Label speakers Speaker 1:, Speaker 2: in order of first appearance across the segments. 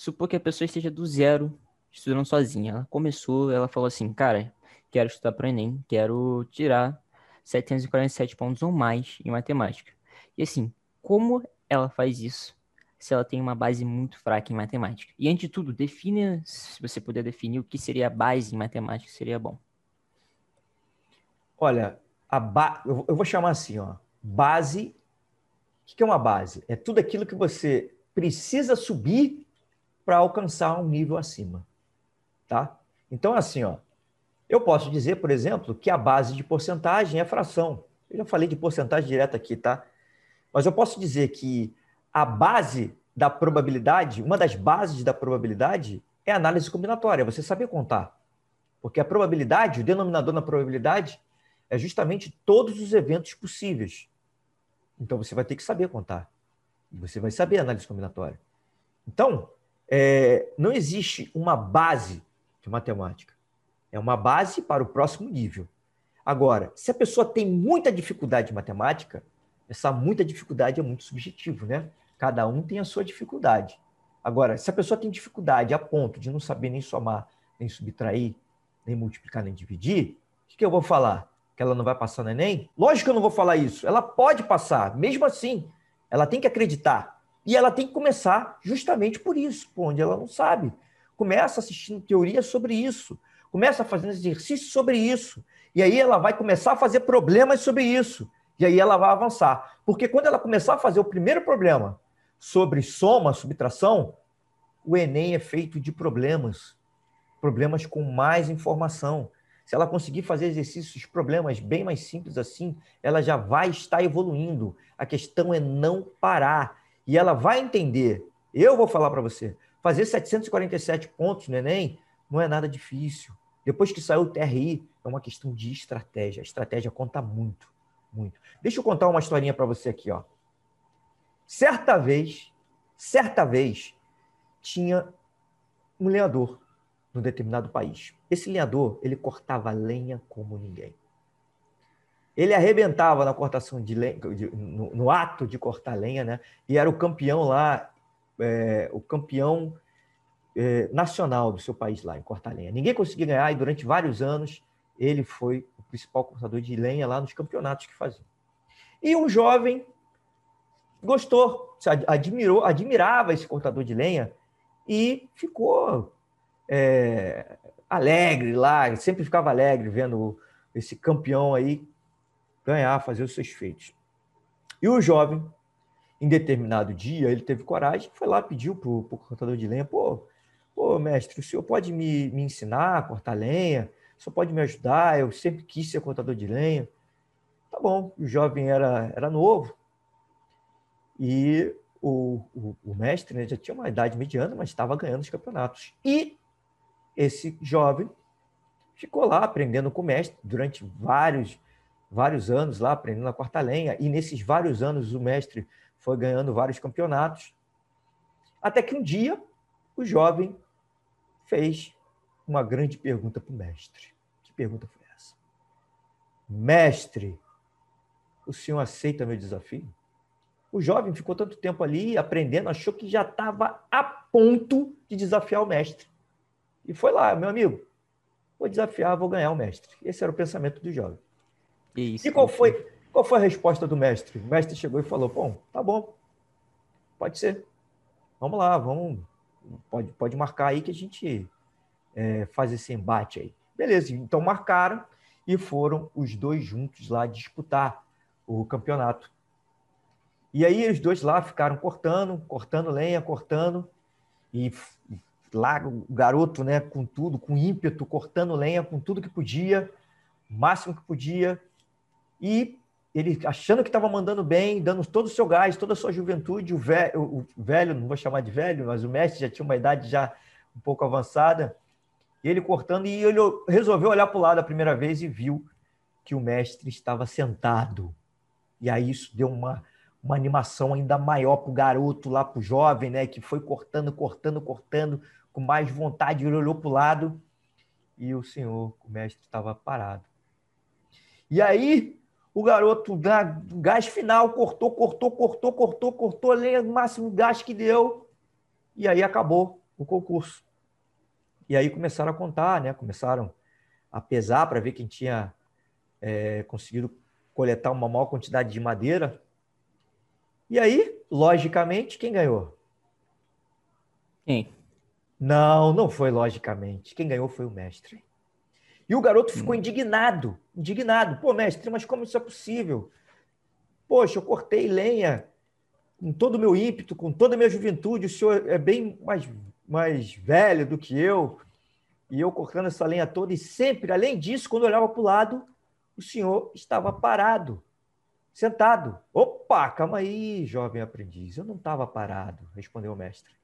Speaker 1: supor que a pessoa esteja do zero estudando sozinha. Ela começou, ela falou assim, cara, quero estudar para o Enem, quero tirar 747 pontos ou mais em matemática. E assim, como ela faz isso se ela tem uma base muito fraca em matemática? E antes de tudo, define, se você puder definir o que seria a base em matemática, seria bom.
Speaker 2: Olha, a ba... eu vou chamar assim, ó, base. O que é uma base? É tudo aquilo que você precisa subir para alcançar um nível acima, tá? Então, assim, ó, eu posso dizer, por exemplo, que a base de porcentagem é fração. Eu já falei de porcentagem direta aqui, tá? Mas eu posso dizer que a base da probabilidade, uma das bases da probabilidade é a análise combinatória, você saber contar. Porque a probabilidade, o denominador na probabilidade, é justamente todos os eventos possíveis. Então você vai ter que saber contar. Você vai saber a análise combinatória. Então, é, não existe uma base de matemática. É uma base para o próximo nível. Agora, se a pessoa tem muita dificuldade em matemática, essa muita dificuldade é muito subjetivo, né? Cada um tem a sua dificuldade. Agora, se a pessoa tem dificuldade a ponto de não saber nem somar, nem subtrair, nem multiplicar, nem dividir, o que eu vou falar? Que ela não vai passar no Enem? Lógico que eu não vou falar isso. Ela pode passar, mesmo assim. Ela tem que acreditar. E ela tem que começar justamente por isso, por onde ela não sabe. Começa assistindo teoria sobre isso. Começa fazendo exercício sobre isso. E aí ela vai começar a fazer problemas sobre isso. E aí ela vai avançar. Porque quando ela começar a fazer o primeiro problema sobre soma, subtração, o Enem é feito de problemas. Problemas com mais informação. Se ela conseguir fazer exercícios, problemas bem mais simples assim, ela já vai estar evoluindo. A questão é não parar. E ela vai entender. Eu vou falar para você. Fazer 747 pontos no Enem não é nada difícil. Depois que saiu o TRI, é uma questão de estratégia. A estratégia conta muito, muito. Deixa eu contar uma historinha para você aqui, ó. Certa vez, certa vez, tinha um lenhador num determinado país. Esse lenhador, ele cortava lenha como ninguém. Ele arrebentava na cortação de lenha, no, no ato de cortar lenha, né? E era o campeão lá, é, o campeão é, nacional do seu país lá, em cortar lenha. Ninguém conseguia ganhar e durante vários anos ele foi o principal cortador de lenha lá nos campeonatos que fazia. E um jovem gostou, admirou, admirava esse cortador de lenha e ficou é, alegre lá, sempre ficava alegre vendo esse campeão aí ganhar, fazer os seus feitos. E o jovem, em determinado dia, ele teve coragem, foi lá, pediu para o cortador de lenha, pô, Pô, mestre, o senhor pode me, me ensinar a cortar lenha? O senhor pode me ajudar? Eu sempre quis ser cortador de lenha. Tá bom, o jovem era, era novo e o, o, o mestre né, já tinha uma idade mediana, mas estava ganhando os campeonatos. E esse jovem ficou lá aprendendo com o mestre durante vários, vários anos lá, aprendendo a cortar lenha. E nesses vários anos o mestre foi ganhando vários campeonatos. Até que um dia o jovem fez uma grande pergunta para o mestre. Que pergunta foi essa? Mestre, o senhor aceita meu desafio? O jovem ficou tanto tempo ali aprendendo, achou que já estava a ponto de desafiar o mestre. E foi lá, meu amigo, vou desafiar, vou ganhar o mestre. Esse era o pensamento do jovem. Isso, e qual foi, qual foi a resposta do mestre? O mestre chegou e falou: Bom, tá bom, pode ser. Vamos lá, vamos pode, pode marcar aí que a gente é, faz esse embate aí. Beleza, então marcaram e foram os dois juntos lá disputar o campeonato. E aí os dois lá ficaram cortando, cortando lenha, cortando, e lá o garoto, né, com tudo, com ímpeto, cortando lenha, com tudo que podia, o máximo que podia, e ele achando que estava mandando bem, dando todo o seu gás, toda a sua juventude, o velho, o velho, não vou chamar de velho, mas o mestre já tinha uma idade já um pouco avançada, e ele cortando, e ele resolveu olhar para o lado a primeira vez e viu que o mestre estava sentado. E aí isso deu uma, uma animação ainda maior para o garoto, lá para o jovem, né, que foi cortando, cortando, cortando, com mais vontade, ele olhou para o lado, e o senhor, o mestre, estava parado. E aí o garoto, gás final, cortou, cortou, cortou, cortou, cortou, lenha, o máximo gás que deu. E aí acabou o concurso. E aí começaram a contar, né? Começaram a pesar para ver quem tinha é, conseguido coletar uma maior quantidade de madeira. E aí, logicamente, quem ganhou?
Speaker 1: Quem?
Speaker 2: Não, não foi logicamente. Quem ganhou foi o mestre. E o garoto ficou hum. indignado, indignado. Pô, mestre, mas como isso é possível? Poxa, eu cortei lenha com todo o meu ímpeto, com toda a minha juventude. O senhor é bem mais, mais velho do que eu. E eu cortando essa lenha toda. E sempre, além disso, quando eu olhava para o lado, o senhor estava parado, sentado. Opa, calma aí, jovem aprendiz. Eu não estava parado, respondeu o mestre.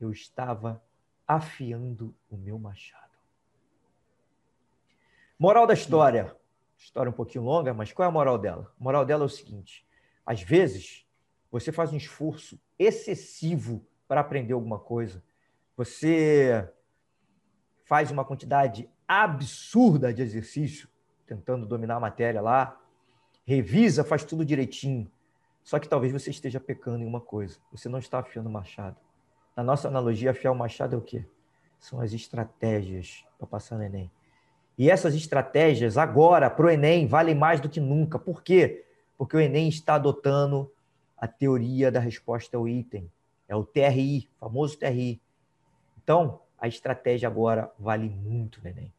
Speaker 2: Eu estava afiando o meu machado. Moral da história. História um pouquinho longa, mas qual é a moral dela? A moral dela é o seguinte: às vezes, você faz um esforço excessivo para aprender alguma coisa. Você faz uma quantidade absurda de exercício tentando dominar a matéria lá, revisa, faz tudo direitinho. Só que talvez você esteja pecando em uma coisa. Você não está afiando o machado. Na nossa analogia, afiar o machado é o quê? São as estratégias para passar no Enem. E essas estratégias, agora, para o Enem, valem mais do que nunca. Por quê? Porque o Enem está adotando a teoria da resposta ao item. É o TRI, famoso TRI. Então, a estratégia agora vale muito no Enem.